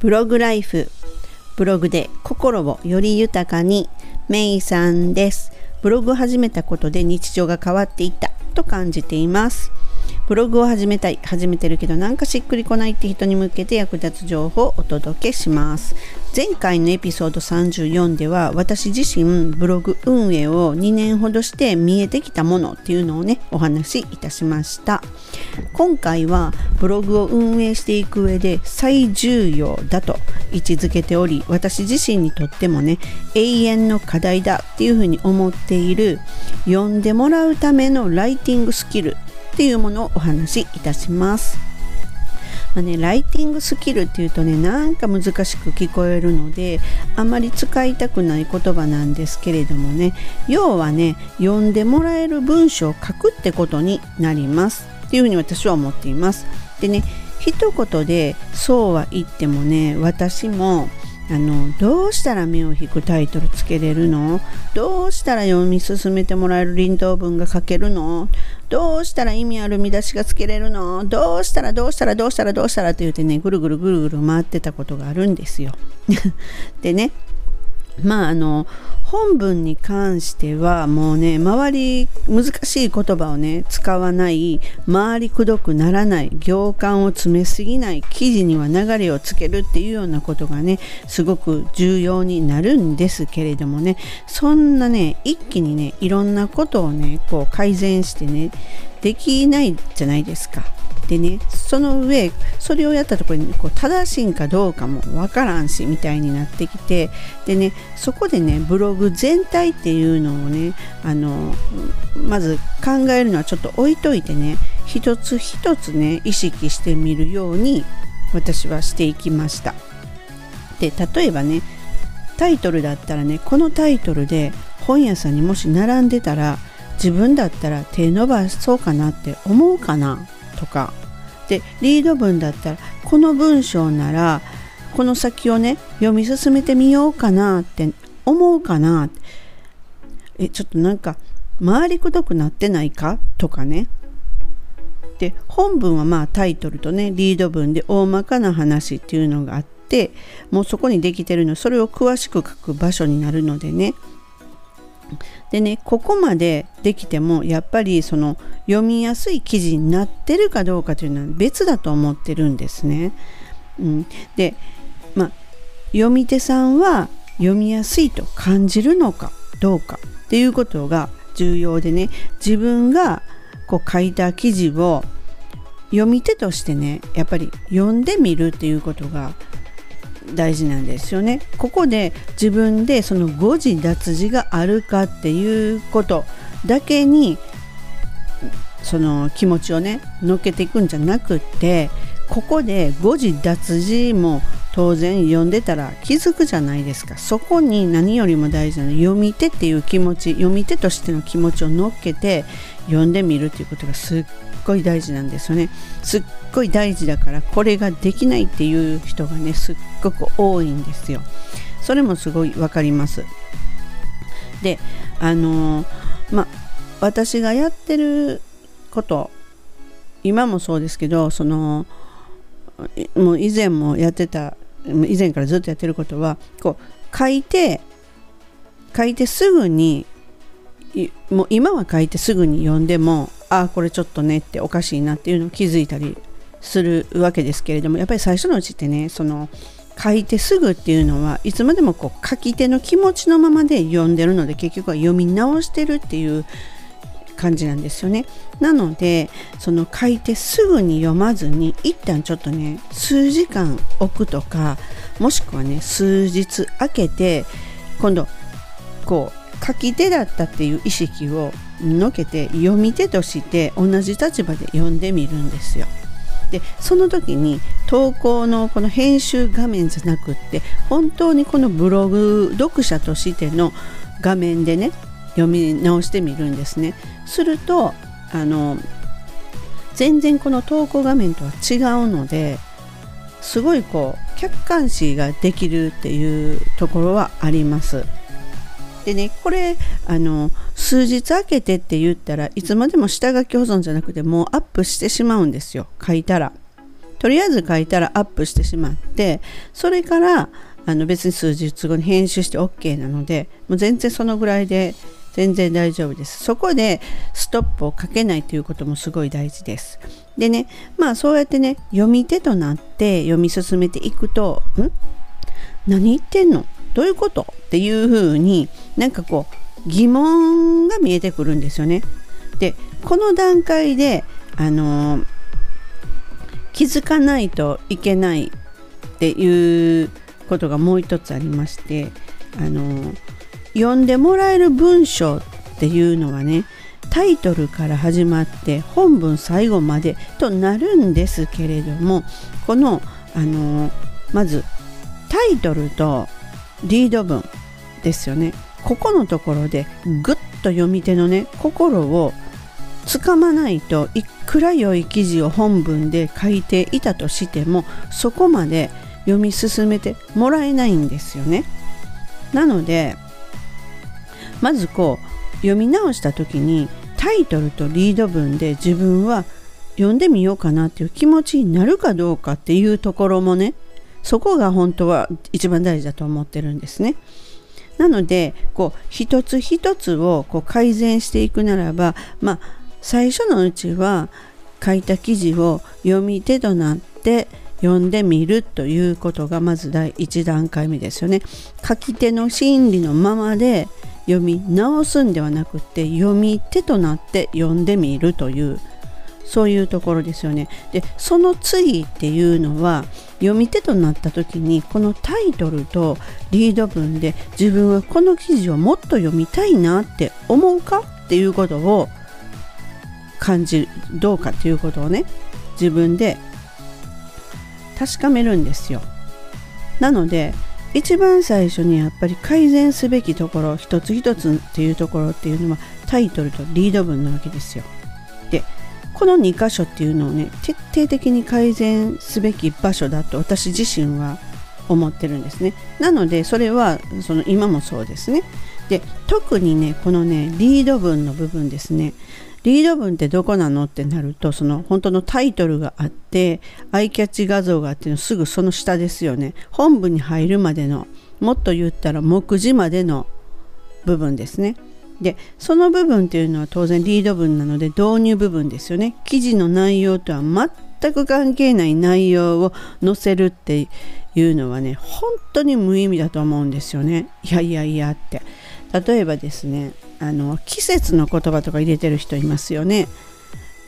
ブログライフブログで心をより豊かにメイさんです。ブログを始めたことで日常が変わっていったと感じています。ブログを始めたい始めてるけどなんかしっくりこないって人に向けて役立つ情報をお届けします。前回のエピソード34では私自身ブログ運営を2年ほどして見えてきたものっていうのをねお話しいたしました。今回はブログを運営していく上で最重要だと位置づけており私自身にとってもね永遠の課題だっていうふうに思っている読んでもらうためのライティングスキルっていうものをお話しいたします。まあね、ライティングスキルっていうとねなんか難しく聞こえるのであんまり使いたくない言葉なんですけれどもね要はね読んでもらえる文章を書くってことになりますっていうふうに私は思っています。でね一言でそうは言ってもね私もあのどうしたら目を引くタイトルつけれるの？どうしたら読み進めてもらえる輪頭文が書けるの？どうしたら意味ある見出しがつけれるの？どうしたらどうしたらどうしたらどうしたらって言ってねぐるぐるぐるぐる回ってたことがあるんですよ。でねまああの本文に関してはもうね周り難しい言葉をね使わない回りくどくならない行間を詰めすぎない記事には流れをつけるっていうようなことがねすごく重要になるんですけれどもねそんなね一気にねいろんなことをねこう改善してねできないじゃないですか。でねその上それをやったところにこう正しいんかどうかもわからんしみたいになってきてでねそこでねブログ全体っていうのをねあのまず考えるのはちょっと置いといてね一つ一つね意識してみるように私はしていきました。で例えばねタイトルだったらねこのタイトルで本屋さんにもし並んでたら自分だったら手伸ばそうかなって思うかな。とか。でリード文だったらこの文章ならこの先をね読み進めてみようかなって思うかな。えちょっとなんか回りくどくなってないか？とかね。で本文はまあタイトルとねリード文で大まかな話っていうのがあってもうそこにできてるのそれを詳しく書く場所になるのでね。でねここまでできてもやっぱりその読みやすい記事になってるかどうかというのは別だと思ってるんですね。うん、でま読み手さんは読みやすいと感じるのかどうかっていうことが重要でね自分がこう書いた記事を読み手としてねやっぱり読んでみるっていうことが大事なんですよね。ここで自分でその誤字脱字があるかっていうことだけにその気持ちをね乗っけていくんじゃなくってここで誤字脱字も当然読んでたら気づくじゃないですかそこに何よりも大事なの読み手っていう気持ち読み手としての気持ちを乗っけて読んでみるっていうことがすっごい大事なんですよね。すっごい大事だからこれができないっていう人がねすっごく多いんですよ。それもすごい分かります。であのー、ま私がやってること今もそうですけどそのもう以前もやってた以前からずっとやってることはこう書いて書いてすぐにもう今は書いてすぐに読んでもああこれちょっとねっておかしいなっていうのを気づいたりするわけですけれどもやっぱり最初のうちってねその書いてすぐっていうのはいつまでもこう書き手の気持ちのままで読んでるので結局は読み直してるっていう感じなんですよね。なのでその書いてすぐに読まずに一旦ちょっとね数時間置くとかもしくはね数日空けて今度こう書き手だったっていう意識をのけて読み手として同じ立場で読んでみるんですよ。でその時に投稿のこの編集画面じゃなくって本当にこのブログ読者としての画面でね読み直してみるんですね。するとあの全然この投稿画面とは違うのですごいこう客観視ができるっていうところはあります。でねこれあの数日空けてって言ったらいつまでも下書き保存じゃなくてもうアップしてしまうんですよ。書いたら。とりあえず書いたらアップしてしまってそれからあの別に数日後に編集して OK なのでもう全然そのぐらいで全然大丈夫です。そこでストップをかけないということもすごい大事です。でねまあそうやってね読み手となって読み進めていくとん？何言ってんの？どういうこと？っていうふうになんかこう疑問が見えてくるんですよね。でこの段階であのー、気づかないといけないっていうことがもう一つありましてあのー、読んでもらえる文章っていうのはねタイトルから始まって本文最後までとなるんですけれどもこのあのまずタイトルとリード文ですよねここのところでぐっと読み手のね心をつかまないといくら良い記事を本文で書いていたとしてもそこまで読み進めてもらえないんですよね。なのでまずこう読み直した時にタイトルとリード文で自分は読んでみようかなっていう気持ちになるかどうかっていうところもねそこが本当は一番大事だと思ってるんですね。なのでこう一つ一つをこう改善していくならばまあ最初のうちは書いた記事を読み手となって読んでみるということがまず第1段階目ですよね。書き手の心理のままで読み直すんではなくて読み手となって読んでみるというそういうところですよね。でその次っていうのは読み手となった時にこのタイトルとリード文で自分はこの記事をもっと読みたいなって思うか？っていうことを感じるどうかっていうことをね自分で確かめるんですよ。なので一番最初にやっぱり改善すべきところ一つ一つっていうところっていうのはタイトルとリード文なわけですよ。この2箇所っていうのをね徹底的に改善すべき場所だと私自身は思ってるんですね。なのでそれはその今もそうですね。で特にねこのねリード文の部分ですねリード文ってどこなのってなるとその本当のタイトルがあってアイキャッチ画像があってのすぐその下ですよね本文に入るまでのもっと言ったら目次までの部分ですねでその部分っていうのは当然リード文なので導入部分ですよね。記事の内容とは全く関係ない内容を載せるっていうのはね本当に無意味だと思うんですよね。いやいやいやって。例えばですねあの季節の言葉とか入れてる人いますよね。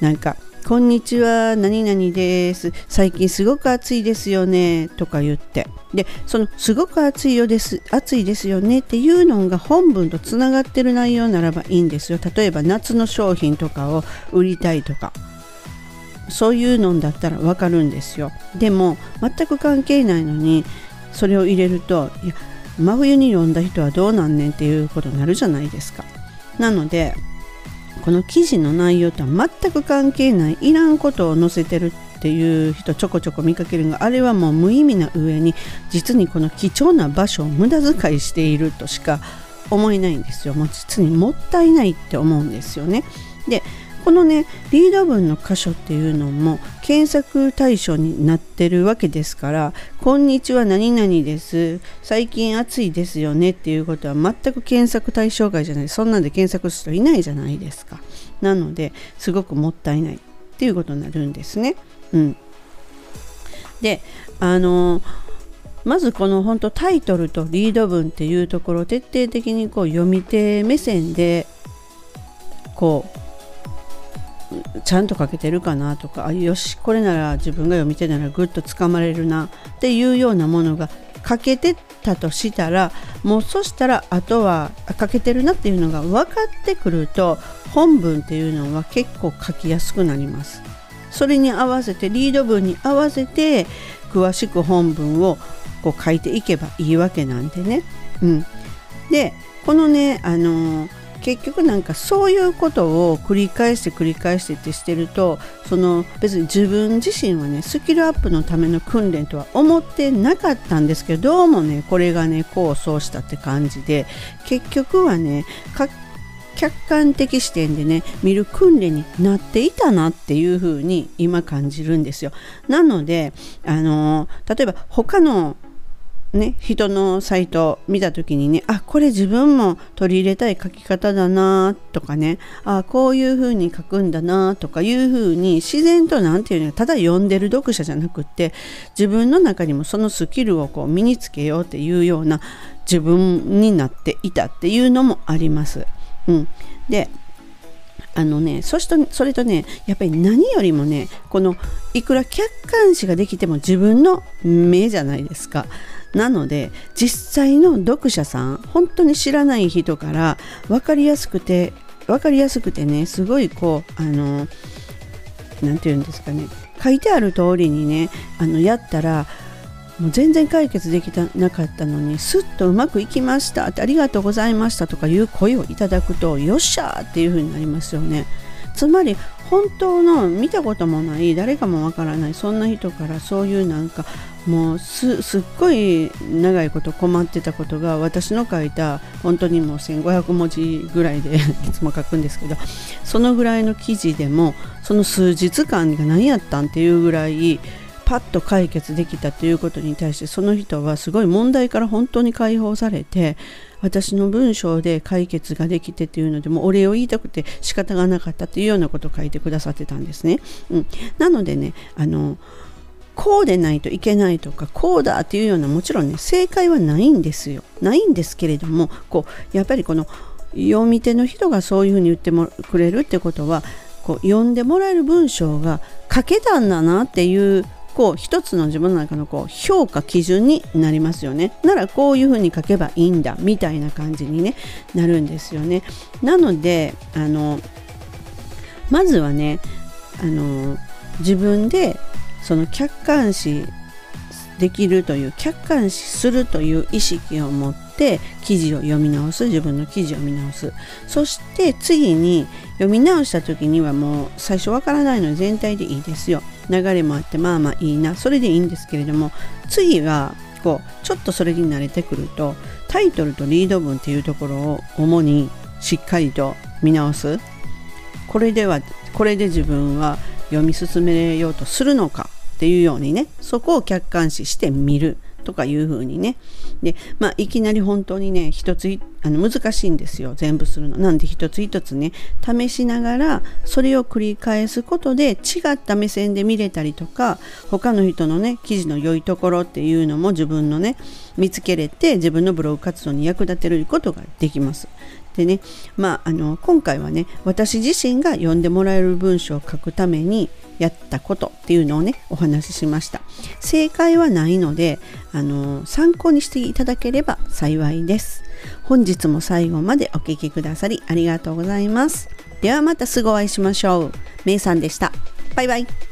なんか「こんにちは何々です。最近すごく暑いですよね」とか言って。でその「すごく暑いよです暑いですよね」っていうのが本文とつながってる内容ならばいいんですよ。例えば夏の商品とかを売りたいとか。そういうのだったらわかるんですよ。でも全く関係ないのにそれを入れるといや真冬に読んだ人はどうなんねんっていうことになるじゃないですか。なのでこの記事の内容とは全く関係ないいらんことを載せてるっていう人ちょこちょこ見かけるがあれはもう無意味な上に実にこの貴重な場所を無駄遣いしているとしか思えないんですよ。もう実にもったいないって思うんですよね。でこのねリード文の箇所っていうのも検索対象になってるわけですから「こんにちは何々です。最近暑いですよね」っていうことは全く検索対象外じゃない。そんなんで検索する人いないじゃないですか。なのですごくもったいないっていうことになるんですね。うん。であのまずこの本当タイトルとリード文っていうところを徹底的にこう読み手目線でこうちゃんと書けてるかなとかあよしこれなら自分が読み手ならぐっとつかまれるなっていうようなものが書けてたとしたらもうそしたらあとは書けてるなっていうのが分かってくると本文っていうのは結構書きやすくなります。それに合わせてリード文に合わせて詳しく本文をこう書いていけばいいわけなんでね。うん、でこのねあのー結局なんかそういうことを繰り返して繰り返してってしてるとその別に自分自身はねスキルアップのための訓練とは思ってなかったんですけどどうもねこれがね功を奏したって感じで結局はね客観的視点でね見る訓練になっていたなっていうふうに今感じるんですよ。なのであの例えば他のね、人のサイト見た時にねあこれ自分も取り入れたい書き方だなとかねあこういう風に書くんだなとかいう風に自然と何て言うのただ読んでる読者じゃなくって自分の中にもそのスキルをこう身につけようっていうような自分になっていたっていうのもあります。うん、であのねそしてそれとねやっぱり何よりもねこのいくら客観視ができても自分の目じゃないですか。なので実際の読者さん本当に知らない人から分かりやすくて分かりやすくてねすごいこうあの何て言うんですかね書いてある通りにねあのやったらもう全然解決できたなかったのにすっとうまくいきましたってありがとうございましたとかいう声をいただくとよっしゃーっていう風になりますよね。つまり本当の見たこともない誰かもわからないそんな人からそういうなんかもうすっごい長いこと困ってたことが私の書いた本当にもう1500文字ぐらいでいつも書くんですけどそのぐらいの記事でもその数日間が何やったんっていうぐらいパッと解決できたということに対してその人はすごい問題から本当に解放されて私の文章で解決ができてっていうのでもお礼を言いたくて仕方がなかったっていうようなことを書いてくださってたんですね。うん、なのでねあのこうでないといけないとかこうだっていうようなもちろんね正解はないんですよ。ないんですけれどもこうやっぱりこの読み手の人がそういうふうに言ってもくれるってことはこう読んでもらえる文章が書けたんだなっていうこう一つの自分の中のこう評価基準になりますよね。ならこういうふうに書けばいいんだみたいな感じに、ね、なるんですよね。なのであのまずはねあの自分でその客観視できるという客観視するという意識を持って記事を読み直す自分の記事を見直す。そして次に読み直した時にはもう最初わからないので全体でいいですよ。流れもあってまあまあいいな。それでいいんですけれども次はこうちょっとそれに慣れてくるとタイトルとリード文っていうところを主にしっかりと見直す。これではこれで自分は読み進めようとするのかっていうようにねそこを客観視して見るとかいうふうにね。でまあいきなり本当にね一つあの難しいんですよ全部するの。なんで一つ一つね試しながらそれを繰り返すことで違った目線で見れたりとか他の人のね記事の良いところっていうのも自分のね見つけれて自分のブログ活動に役立てることができます。でねまああの今回はね私自身が読んでもらえる文章を書くためにやったことっていうのをねお話ししました。正解はないのであの参考にしていただければ幸いです。本日も最後までお聴きくださりありがとうございます。ではまたすぐお会いしましょう。めいさんでした。バイバイ。